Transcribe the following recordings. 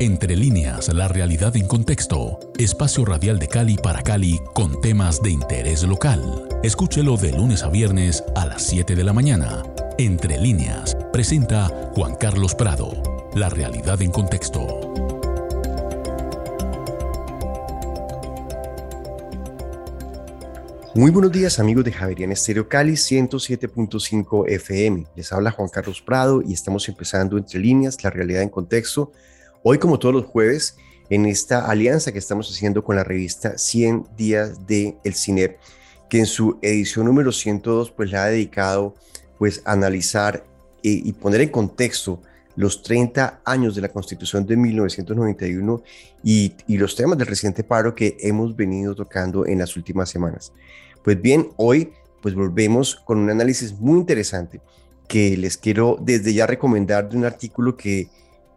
Entre líneas, la realidad en contexto. Espacio radial de Cali para Cali con temas de interés local. Escúchelo de lunes a viernes a las 7 de la mañana. Entre líneas, presenta Juan Carlos Prado. La realidad en contexto. Muy buenos días amigos de Javerian Estéreo Cali 107.5 FM. Les habla Juan Carlos Prado y estamos empezando entre líneas la realidad en contexto Hoy, como todos los jueves, en esta alianza que estamos haciendo con la revista 100 días de El CINEP, que en su edición número 102 pues la ha dedicado pues a analizar eh, y poner en contexto los 30 años de la Constitución de 1991 y, y, los temas del reciente paro que hemos venido tocando en las últimas semanas. Pues bien, hoy pues volvemos con un análisis muy interesante que les quiero desde ya recomendar de un artículo que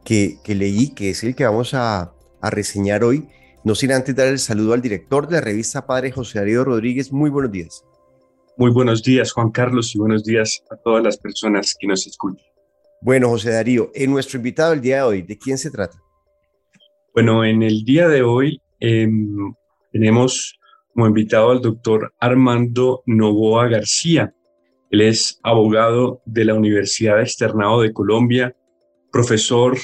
que, leí, que es el que vamos a, reseñar hoy. No sin antes dar el saludo al director de la revista Padre José Darío Rodríguez. Muy buenos días. Muy buenos días, Juan Carlos, y buenos días a todas las personas que nos escuchan. Bueno, José Darío, en nuestro invitado el día de hoy, ¿de quién se trata? Bueno, en el día de hoy em, tenemos como invitado al doctor Armando Novoa García. Él es abogado de la Universidad Externado de Colombia, profesor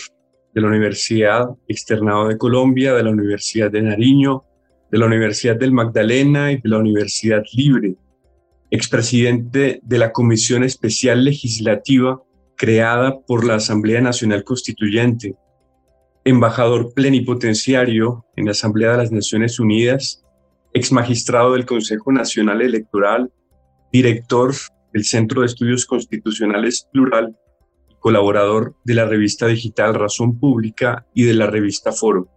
de la Universidad Externado de Colombia, de la Universidad de Nariño, de la Universidad del Magdalena y de la Universidad Libre, expresidente de la Comisión Especial Legislativa creada por la Asamblea Nacional Constituyente, embajador plenipotenciario en la Asamblea de las Naciones Unidas, ex magistrado del Consejo Nacional Electoral, director del Centro de Estudios Constitucionales Plural colaborador de la revista digital Razón Pública y de la revista Foro.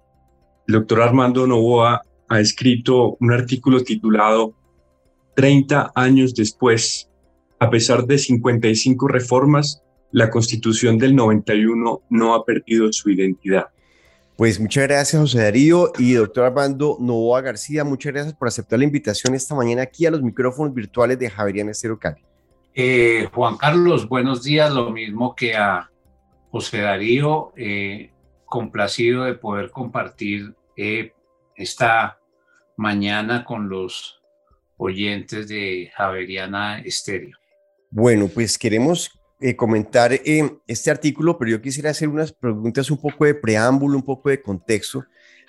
El doctor Armando Novoa ha escrito un artículo titulado 30 años después, a pesar de 55 reformas, la constitución del 91 no ha perdido su identidad. Pues muchas gracias, José Darío y doctor Armando Novoa García. Muchas gracias por aceptar la invitación esta mañana aquí a los micrófonos virtuales de Javeriana Estero Cali. Eh, Juan Carlos, buenos días, lo mismo que a José Darío, eh, complacido de poder compartir eh, esta mañana con los oyentes de Javeriana Estéreo. Bueno, pues queremos comentar este artículo, pero yo quisiera hacer unas preguntas un poco de preámbulo, un poco de contexto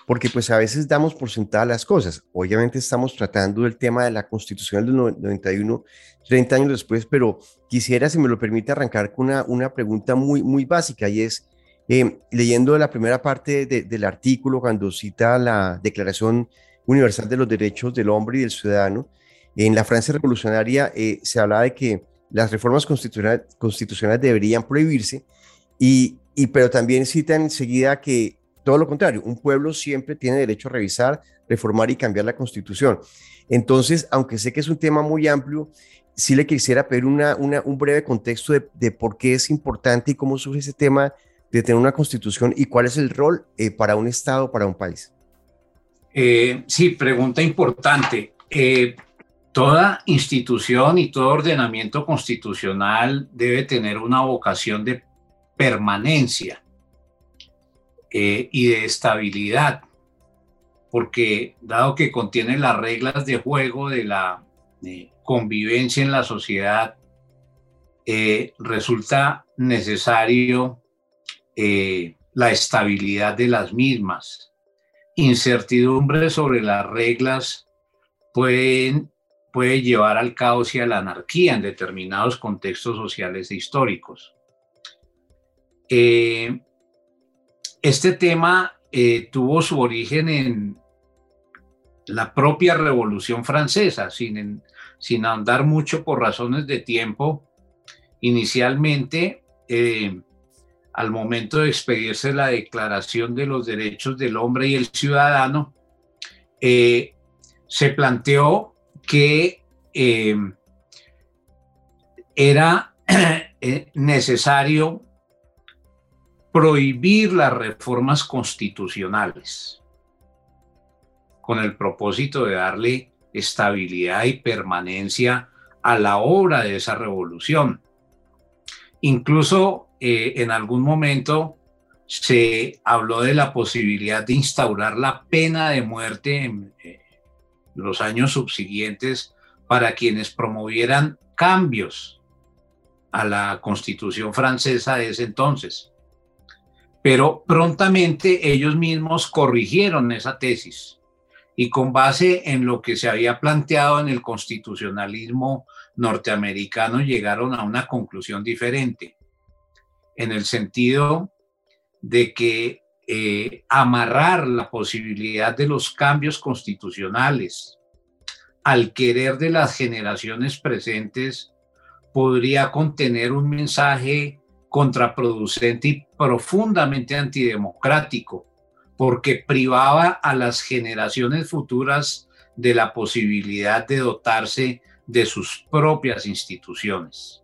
porque pues a veces damos por sentadas las cosas. Obviamente estamos tratando del tema de la Constitución del 91, 30 años después, pero quisiera, si me lo permite, arrancar con una, una pregunta muy, muy básica y es, eh, leyendo la primera parte del artículo, cuando cita la Declaración Universal de los Derechos del Hombre y del Ciudadano, en la Francia revolucionaria eh, se hablaba de que las reformas constitucionales, constitucionales deberían prohibirse, y, y, pero también cita enseguida que todo lo contrario, un pueblo siempre tiene derecho a revisar, reformar y cambiar la constitución. Entonces, aunque sé que es un tema muy amplio, sí le quisiera pedir una, un breve contexto de, por qué es importante y cómo surge ese tema de tener una constitución y cuál es el rol eh, para un Estado, para un país. Eh, sí, pregunta importante. Eh, toda institución y todo ordenamiento constitucional debe tener una vocación de permanencia eh, y de estabilidad, porque dado que contiene las reglas de juego de la convivencia en la sociedad, eh, resulta necesario eh, la estabilidad de las mismas. Incertidumbre sobre las reglas pueden, puede llevar al caos y a la anarquía en determinados contextos sociales e históricos. Este tema eh, tuvo su origen en la propia Revolución Francesa, sin, sin andar mucho por razones de tiempo. Inicialmente, eh, al momento de expedirse la Declaración de los Derechos del Hombre y el Ciudadano, eh, se planteó que era necesario prohibir las reformas constitucionales con el propósito de darle estabilidad y permanencia a la obra de esa revolución. Incluso eh, en algún momento se habló de la posibilidad de instaurar la pena de muerte en eh, los años subsiguientes para quienes promovieran cambios a la constitución francesa de ese entonces. Pero prontamente ellos mismos corrigieron esa tesis. Y con base en lo que se había planteado en el constitucionalismo norteamericano llegaron a una conclusión diferente, en el sentido de que eh, amarrar la posibilidad de los cambios constitucionales al querer de las generaciones presentes podría contener un mensaje contraproducente y profundamente antidemocrático, porque privaba a las generaciones futuras de la posibilidad de dotarse de sus propias instituciones.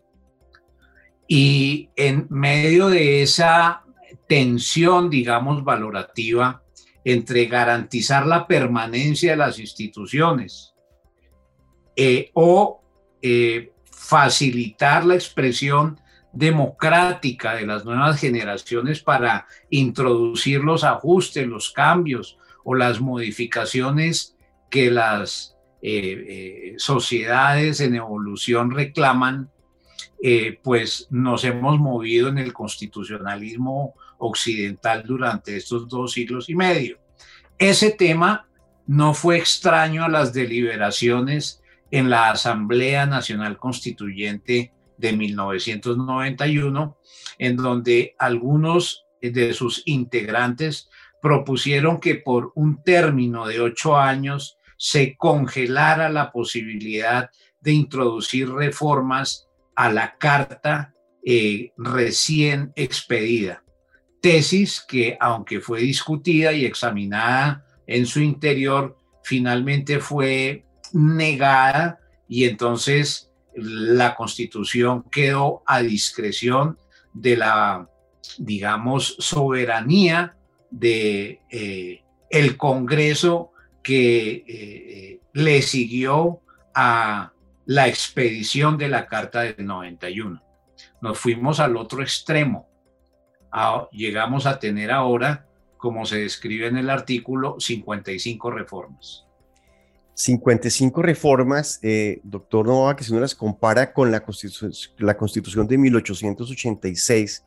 Y en medio de esa tensión, digamos, valorativa entre garantizar la permanencia de las instituciones eh, o eh, facilitar la expresión democrática de las nuevas generaciones para introducir los ajustes, los cambios o las modificaciones que las eh, sociedades en evolución reclaman, pues nos hemos movido en el constitucionalismo occidental durante estos dos siglos y medio. Ese tema no fue extraño a las deliberaciones en la Asamblea Nacional Constituyente de 1991, en donde algunos de sus integrantes propusieron que por un término de ocho años se congelara la posibilidad de introducir reformas a la Carta eh, recién expedida. Tesis que, aunque fue discutida y examinada en su interior, finalmente fue negada y entonces la constitución quedó a discreción de la, digamos, soberanía de eh, el Congreso que eh, le siguió a la expedición de la Carta del 91. Nos fuimos al otro extremo llegamos a tener ahora, como se describe en el artículo, 55 reformas. 55 reformas, eh, doctor Nova, que si uno las compara con la la constitución de 1886,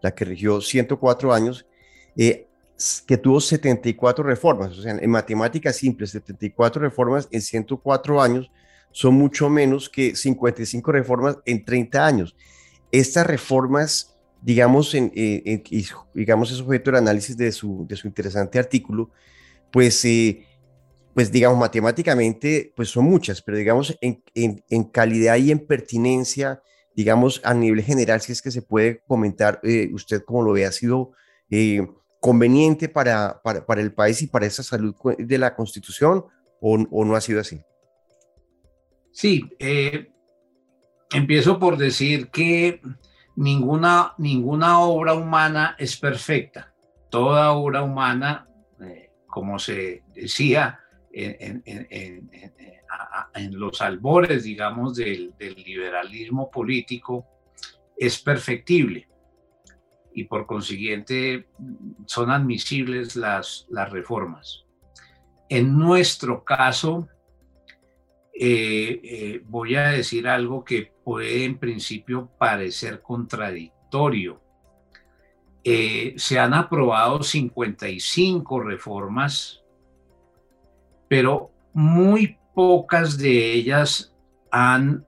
la que regió 104 años, eh, que tuvo 74 reformas, o sea, en matemáticas simples, 74 reformas en 104 años son mucho menos que 55 reformas en 30 años. Estas reformas digamos, en, eh, digamos, es objeto de análisis de su, de su interesante artículo, pues, eh, pues, digamos, matemáticamente, pues son muchas, pero digamos, en, en, calidad y en pertinencia, digamos, a nivel general, si es que se puede comentar, eh, usted como lo ve, ha sido conveniente para, para, para, el país y para esa salud de la Constitución o, o no ha sido así? Sí, empiezo por decir que ninguna, ninguna obra humana es perfecta. Toda obra humana, eh, como se decía en, los albores, digamos, del, liberalismo político, es perfectible. Y por consiguiente son admisibles las, las reformas. En nuestro caso, eh, eh, voy a decir algo que puede en principio parecer contradictorio. Eh, se han aprobado 55 reformas, pero muy pocas de ellas han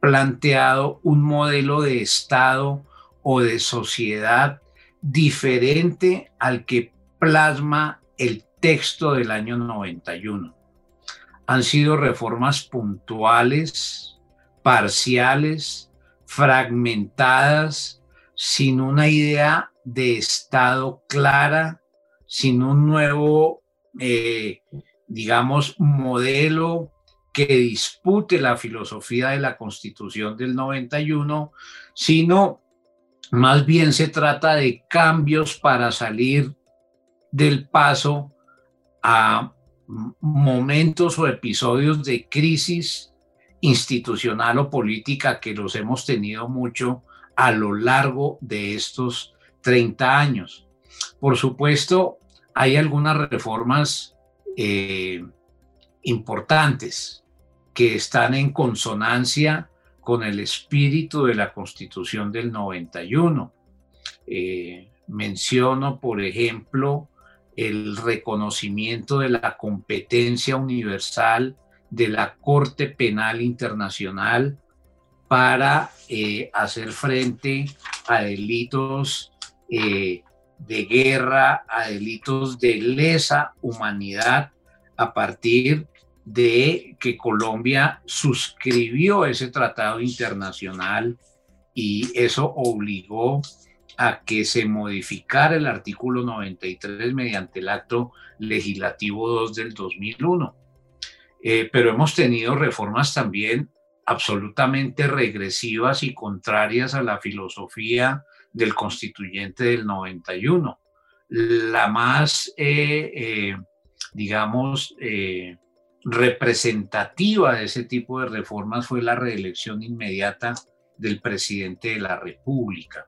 planteado un modelo de Estado o de sociedad diferente al que plasma el texto del año 91 han sido reformas puntuales, parciales, fragmentadas, sin una idea de Estado clara, sin un nuevo, eh, digamos, modelo que dispute la filosofía de la Constitución del 91, sino más bien se trata de cambios para salir del paso a momentos o episodios de crisis institucional o política que los hemos tenido mucho a lo largo de estos 30 años. por supuesto, hay algunas reformas eh, importantes que están en consonancia con el espíritu de la Constitución del 91. Eh, menciono, por ejemplo, el reconocimiento de la competencia universal de la Corte Penal Internacional para eh, hacer frente a delitos eh, de guerra, a delitos de lesa humanidad, a partir de que Colombia suscribió ese tratado internacional y eso obligó a que se modificara el artículo 93 mediante el acto legislativo 2 del 2001. Eh, pero hemos tenido reformas también absolutamente regresivas y contrarias a la filosofía del constituyente del 91. La más, eh, eh, digamos, representativa de ese tipo de reformas fue la reelección inmediata del presidente de la República,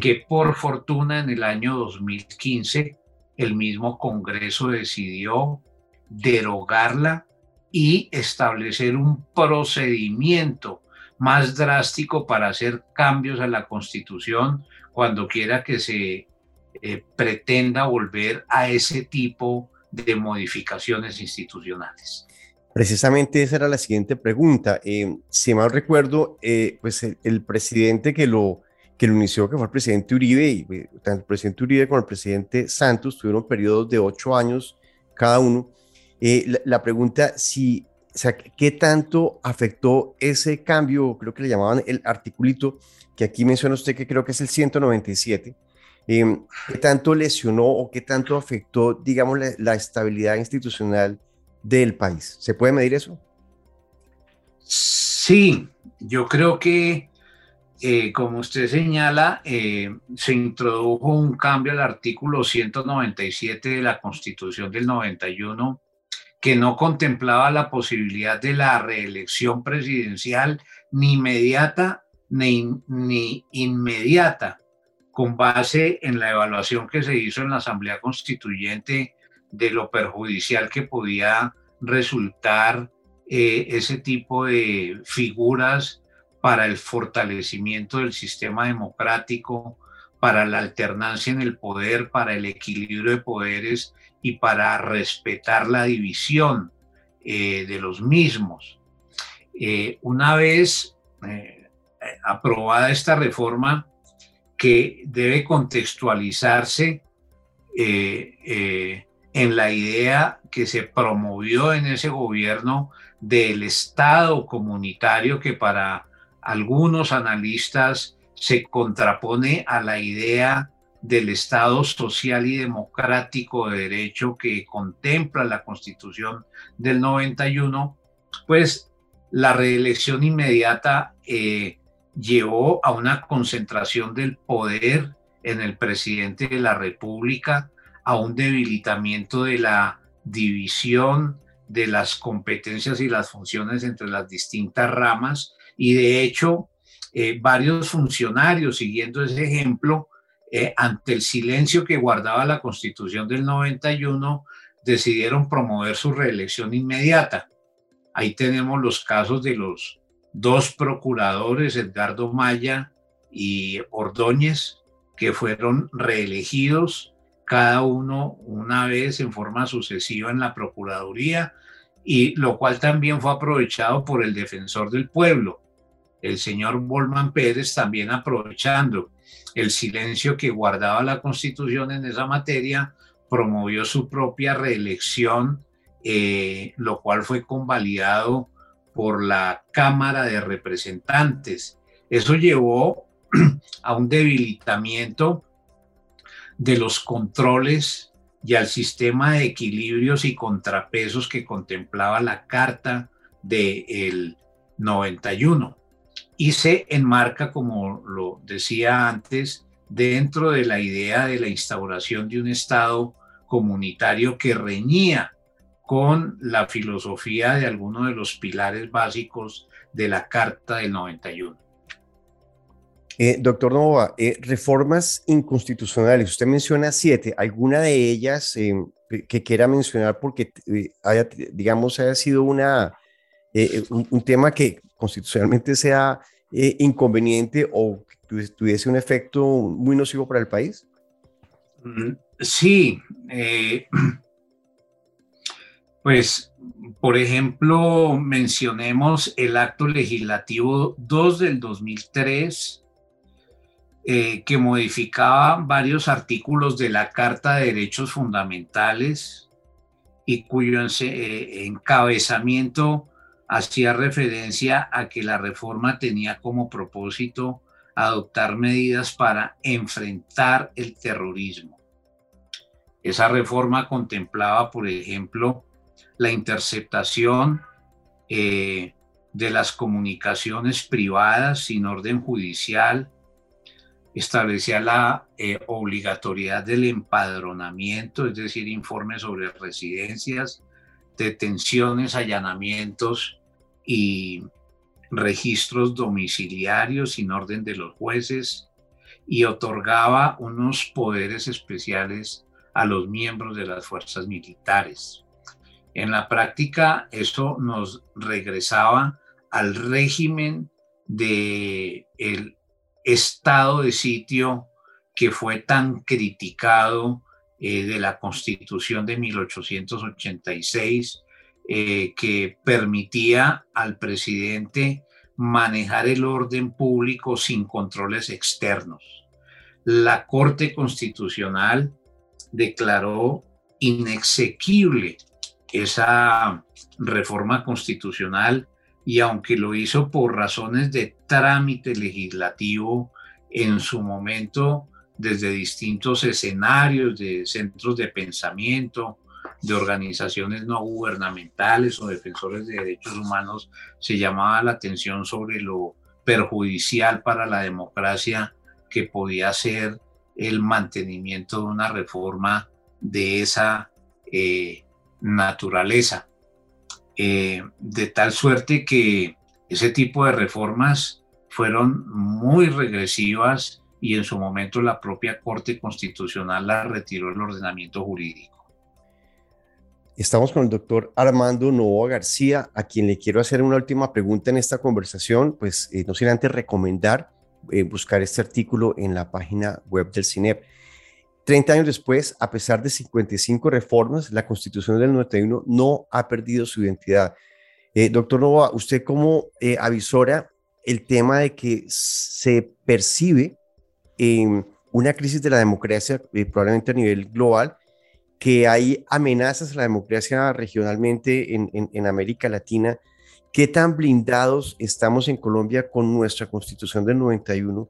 que por fortuna en el año 2015 el mismo Congreso decidió derogarla y establecer un procedimiento más drástico para hacer cambios a la Constitución cuando quiera que se eh, pretenda volver a ese tipo de modificaciones institucionales. Precisamente esa era la siguiente pregunta. Eh, si mal recuerdo, eh, pues el, presidente que lo, que lo inició, que fue el presidente Uribe, y tanto el presidente Uribe como el presidente Santos tuvieron periodos de ocho años cada uno. Eh, la, pregunta, si, o sea, ¿qué tanto afectó ese cambio? Creo que le llamaban el articulito, que aquí menciona usted que creo que es el 197. Em, ¿Qué tanto lesionó o qué tanto afectó, digamos, la, estabilidad institucional del país? ¿Se puede medir eso? Sí, yo creo que, eh, como usted señala, eh, se introdujo un cambio al artículo 197 de la Constitución del 91 que no contemplaba la posibilidad de la reelección presidencial ni inmediata ni, ni inmediata, con base en la evaluación que se hizo en la Asamblea Constituyente de lo perjudicial que podía resultar eh, ese tipo de figuras para el fortalecimiento del sistema democrático, para la alternancia en el poder, para el equilibrio de poderes y para respetar la división eh, de los mismos. Eh, una vez eh, aprobada esta reforma, que debe contextualizarse en la idea que se promovió en ese gobierno del Estado comunitario que para algunos analistas se contrapone a la idea del Estado social y democrático de derecho que contempla la Constitución del 91, pues la reelección inmediata eh, llevó a una concentración del poder en el presidente de la República, a un debilitamiento de la división de las competencias y las funciones entre las distintas ramas. Y de hecho eh, varios funcionarios siguiendo ese ejemplo eh, ante el silencio que guardaba la constitución del 91, decidieron promover su reelección inmediata. Ahí tenemos los casos de los dos procuradores, Edgardo Maya y Ordóñez, que fueron reelegidos cada uno una vez en forma sucesiva en la Procuraduría, y lo cual también fue aprovechado por el defensor del pueblo, el señor Bolman Pérez, también aprovechando el silencio que guardaba la Constitución en esa materia, promovió su propia reelección, eh, lo cual fue convalidado por la Cámara de Representantes. Eso llevó a un debilitamiento de los controles y al sistema de equilibrios y contrapesos que contemplaba la Carta del 91 y se enmarca, como lo decía antes, dentro de la idea de la instauración de un Estado comunitario que reñía con la filosofía de algunos de los pilares básicos de la Carta del 91. Eh, doctor Nova, eh, reformas inconstitucionales, usted menciona siete, ¿alguna de ellas eh, que quiera mencionar porque digamos, haya sido una, un, tema que constitucionalmente sea inconveniente o tuviese un efecto muy nocivo para el país? Mm, sí, pues, por ejemplo, mencionemos el acto legislativo 2 del 2003 eh, que modificaba varios artículos de la Carta de Derechos Fundamentales y cuyo eh, encabezamiento hacía referencia a que la reforma tenía como propósito adoptar medidas para enfrentar el terrorismo. Esa reforma contemplaba, por ejemplo, la interceptación eh, de las comunicaciones privadas sin orden judicial, establecía la eh, obligatoriedad del empadronamiento, es decir, informes sobre residencias, detenciones, allanamientos y registros domiciliarios sin orden de los jueces y otorgaba unos poderes especiales a los miembros de las fuerzas militares. En la práctica, eso nos regresaba al régimen de estado de sitio que fue tan criticado eh, de la Constitución de 1886, eh, que permitía al presidente manejar el orden público sin controles externos. La Corte Constitucional declaró inexequible esa reforma constitucional y aunque lo hizo por razones de trámite legislativo en su momento desde distintos escenarios de centros de pensamiento, de organizaciones no gubernamentales o defensores de derechos humanos, se llamaba la atención sobre lo perjudicial para la democracia que podía ser el mantenimiento de una reforma de esa eh, naturaleza. Eh, de tal suerte que ese tipo de reformas fueron muy regresivas y en su momento la propia Corte Constitucional la retiró del ordenamiento jurídico. Estamos con el doctor Armando Novoa García, a quien le quiero hacer una última pregunta en esta conversación, pues eh, no sin antes recomendar eh, buscar este artículo en la página web del CINEP. 30 años después, a pesar de 55 reformas, la Constitución del 91 no ha perdido su identidad. Eh, doctor Nova, usted como eh, avisora el tema de que se percibe en una crisis de la democracia, probablemente a nivel global, que hay amenazas a la democracia regionalmente en, en América Latina. ¿Qué tan blindados estamos en Colombia con nuestra Constitución del 91?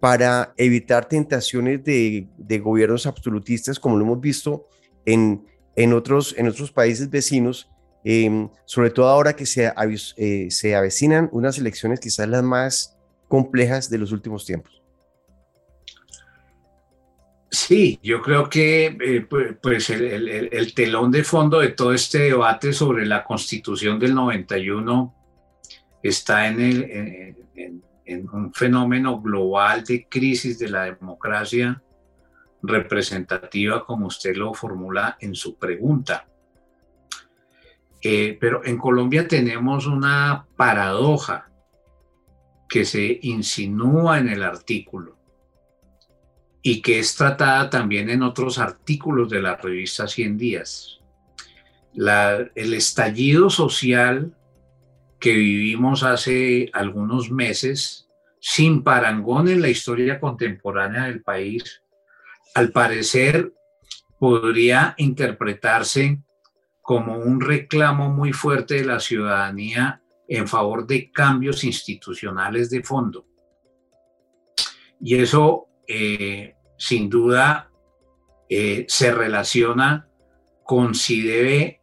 para evitar tentaciones de, gobiernos absolutistas, como lo hemos visto en, en, otros, en otros países vecinos, em, sobre todo ahora que se, eh, se avecinan unas elecciones quizás las más complejas de los últimos tiempos. Sí, yo creo que eh, pues el, el, telón de fondo de todo este debate sobre la constitución del 91 está en, el, en un fenómeno global de crisis de la democracia representativa como usted lo formula en su pregunta. Eh, pero en Colombia tenemos una paradoja que se insinúa en el artículo y que es tratada también en otros artículos de la revista 100 días. el estallido social que vivimos hace algunos meses, sin parangón en la historia contemporánea del país, al parecer podría interpretarse como un reclamo muy fuerte de la ciudadanía en favor de cambios institucionales de fondo. Y eso, eh, sin duda, eh, se relaciona con si debe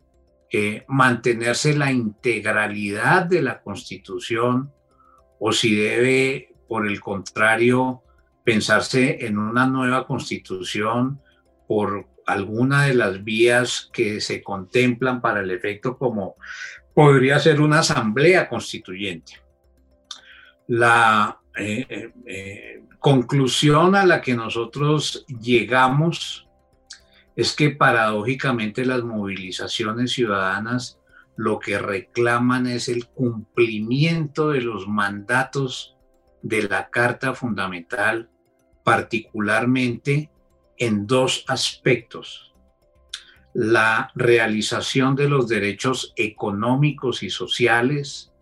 eh, mantenerse la integralidad de la Constitución o si debe, por el contrario, pensarse en una nueva Constitución por alguna de las vías que se contemplan para el efecto como podría ser una asamblea constituyente. La, eh, eh, conclusión a la que nosotros llegamos es que paradójicamente las movilizaciones ciudadanas lo que reclaman es el cumplimiento de los mandatos de la Carta Fundamental, particularmente en dos aspectos. La realización de los derechos económicos y sociales,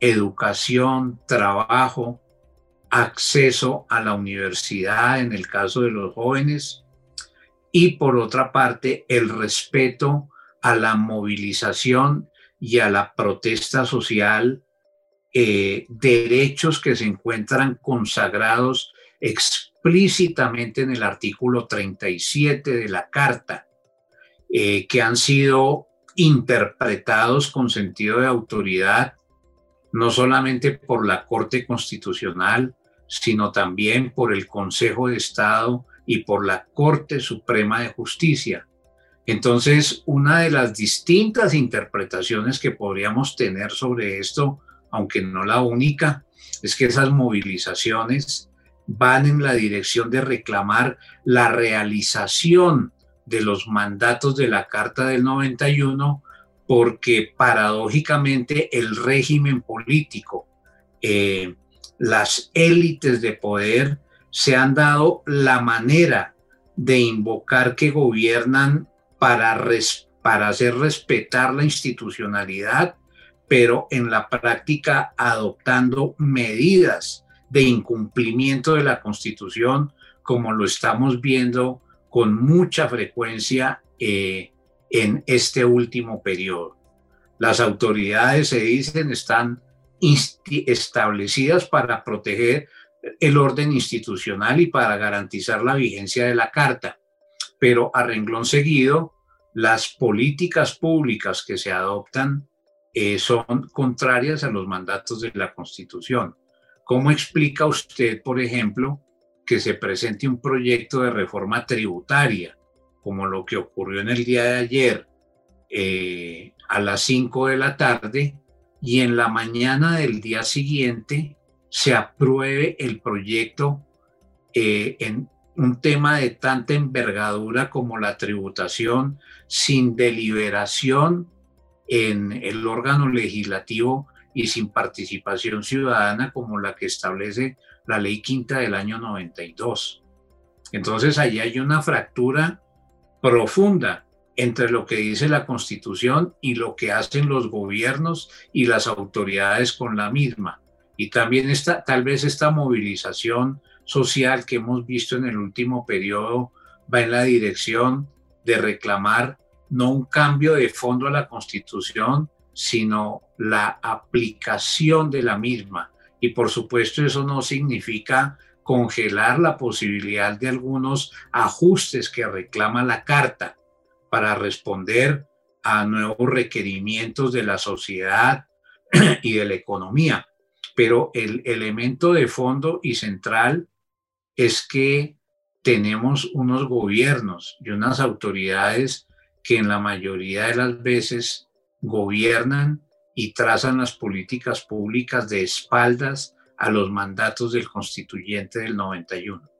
educación, trabajo, acceso a la universidad en el caso de los jóvenes y por otra parte el respeto a la movilización y a la protesta social, eh, derechos que se encuentran consagrados explícitamente en el artículo 37 de la Carta, eh, que han sido interpretados con sentido de autoridad, no solamente por la Corte Constitucional, sino también por el Consejo de Estado y por la Corte Suprema de Justicia. Entonces, una de las distintas interpretaciones que podríamos tener sobre esto, aunque no la única, es que esas movilizaciones van en la dirección de reclamar la realización de los mandatos de la Carta del 91, porque paradójicamente el régimen político, eh, las élites de poder se han dado la manera de invocar que gobiernan para, para hacer respetar la institucionalidad, pero en la práctica adoptando medidas de incumplimiento de la Constitución, como lo estamos viendo con mucha frecuencia eh, en este último periodo. Las autoridades, se dicen, están establecidas para proteger el orden institucional y para garantizar la vigencia de la Carta pero a renglón seguido, las políticas públicas que se adoptan eh, son contrarias a los mandatos de la Constitución. ¿Cómo explica usted, por ejemplo, que se presente un proyecto de reforma tributaria, como lo que ocurrió en el día de ayer, eh, a las 5 de la tarde, y en la mañana del día siguiente se apruebe el proyecto eh, en un tema de tanta envergadura como la tributación sin deliberación en el órgano legislativo y sin participación ciudadana como la que establece la ley quinta del año 92. Entonces allí hay una fractura profunda entre lo que dice la constitución y lo que hacen los gobiernos y las autoridades con la misma. Y también está tal vez esta movilización social que hemos visto en el último periodo va en la dirección de reclamar no un cambio de fondo a la Constitución, sino la aplicación de la misma. Y por supuesto eso no significa congelar la posibilidad de algunos ajustes que reclama la Carta para responder a nuevos requerimientos de la sociedad y de la economía. Pero el elemento de fondo y central es que tenemos unos gobiernos y unas autoridades que en la mayoría de las veces gobiernan y trazan las políticas públicas de espaldas a los mandatos del constituyente del 91.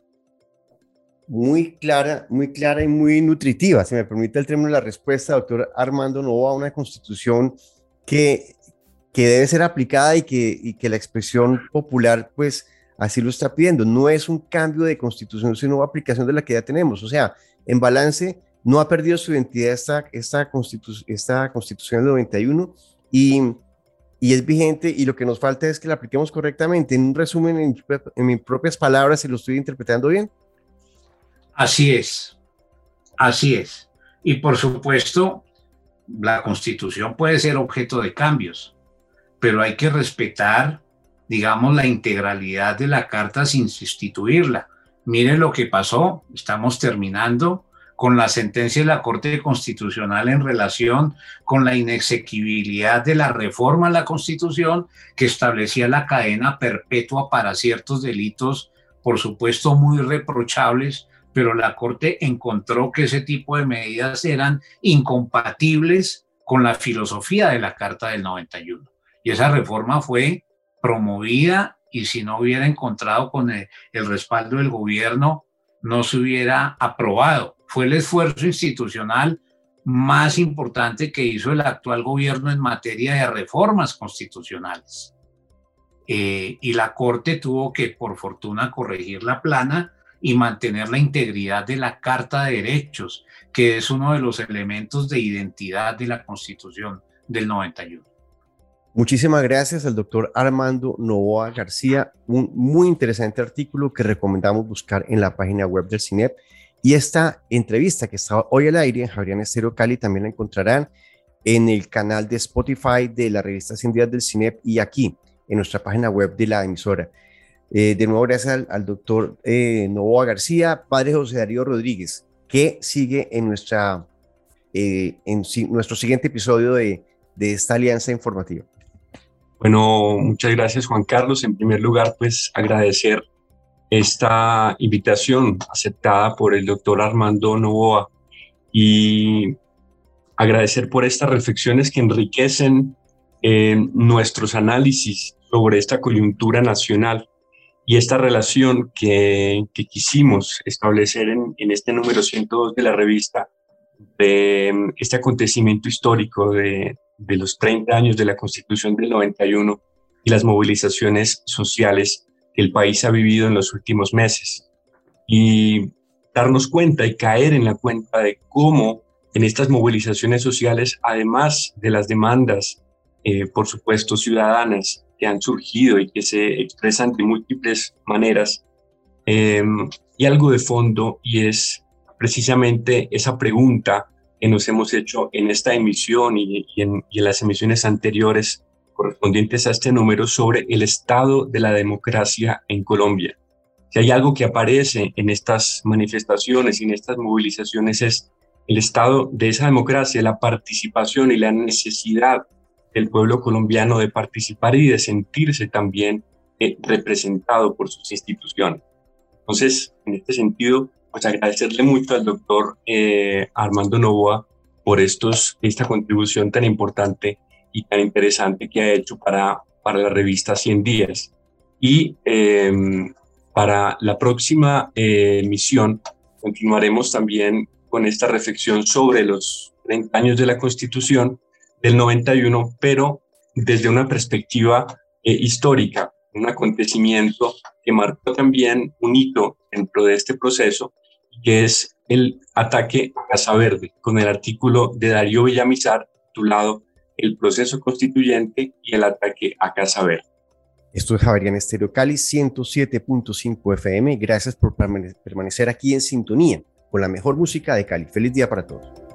Muy clara, muy clara y muy nutritiva, si me permite el término la respuesta, doctor Armando Novoa, una constitución que, que debe ser aplicada y que, y que la expresión popular pues Así lo está pidiendo. No es un cambio de constitución, sino aplicación de la que ya tenemos. O sea, en balance, no ha perdido su identidad esta, esta, esta constitución del 91 y, y es vigente y lo que nos falta es que la apliquemos correctamente. En un resumen, en, en mis propias palabras, si lo estoy interpretando bien. Así es, así es. Y por supuesto, la constitución puede ser objeto de cambios, pero hay que respetar digamos, la integralidad de la carta sin sustituirla. Miren lo que pasó, estamos terminando con la sentencia de la Corte Constitucional en relación con la inexequibilidad de la reforma a la Constitución que establecía la cadena perpetua para ciertos delitos, por supuesto muy reprochables, pero la Corte encontró que ese tipo de medidas eran incompatibles con la filosofía de la Carta del 91. Y esa reforma fue promovida y si no hubiera encontrado con el, respaldo del gobierno, no se hubiera aprobado. Fue el esfuerzo institucional más importante que hizo el actual gobierno en materia de reformas constitucionales. Eh, y la Corte tuvo que, por fortuna, corregir la plana y mantener la integridad de la Carta de Derechos, que es uno de los elementos de identidad de la Constitución del 91. Muchísimas gracias al doctor Armando Novoa García, un muy interesante artículo que recomendamos buscar en la página web del CINEP. Y esta entrevista que está hoy al aire en Javier Estero Cali también la encontrarán en el canal de Spotify de la revista 100 días del CINEP y aquí en nuestra página web de la emisora. Eh, de nuevo, gracias al, doctor eh, Novoa García, padre José Darío Rodríguez, que sigue en, nuestra, eh, en nuestro siguiente episodio de, de esta alianza informativa. Bueno, muchas gracias Juan Carlos. En primer lugar, pues agradecer esta invitación aceptada por el doctor Armando Novoa y agradecer por estas reflexiones que enriquecen nuestros análisis sobre esta coyuntura nacional y esta relación que, quisimos establecer en, este número 102 de la revista, de em, este acontecimiento histórico de, de los 30 años de la Constitución del 91 y las movilizaciones sociales que el país ha vivido en los últimos meses. Y darnos cuenta y caer en la cuenta de cómo en estas movilizaciones sociales, además de las demandas, eh, por supuesto, ciudadanas, que han surgido y que se expresan de múltiples maneras. Em, y algo de fondo y es precisamente esa pregunta que nos hemos hecho en esta emisión y, en, y en las emisiones anteriores correspondientes a este número sobre el estado de la democracia en Colombia. Si hay algo que aparece en estas manifestaciones y en estas movilizaciones es el estado de esa democracia, la participación y la necesidad del pueblo colombiano de participar y de sentirse también eh, representado por sus instituciones. Entonces, en este sentido, pues agradecerle mucho al doctor eh, Armando Novoa por estos, esta contribución tan importante y tan interesante que ha hecho para, para la revista 100 días. Y em, para la próxima eh, emisión continuaremos también con esta reflexión sobre los 30 años de la Constitución del 91, pero desde una perspectiva eh, histórica, un acontecimiento que marcó también un hito dentro de este proceso, que es el ataque a Casa Verde, con el artículo de Darío Villamizar titulado El proceso constituyente y el ataque a Casa Verde. Esto es Javerian Estéreo Cali 107.5 FM. Gracias por permanecer aquí en sintonía con la mejor música de Cali. Feliz día para todos.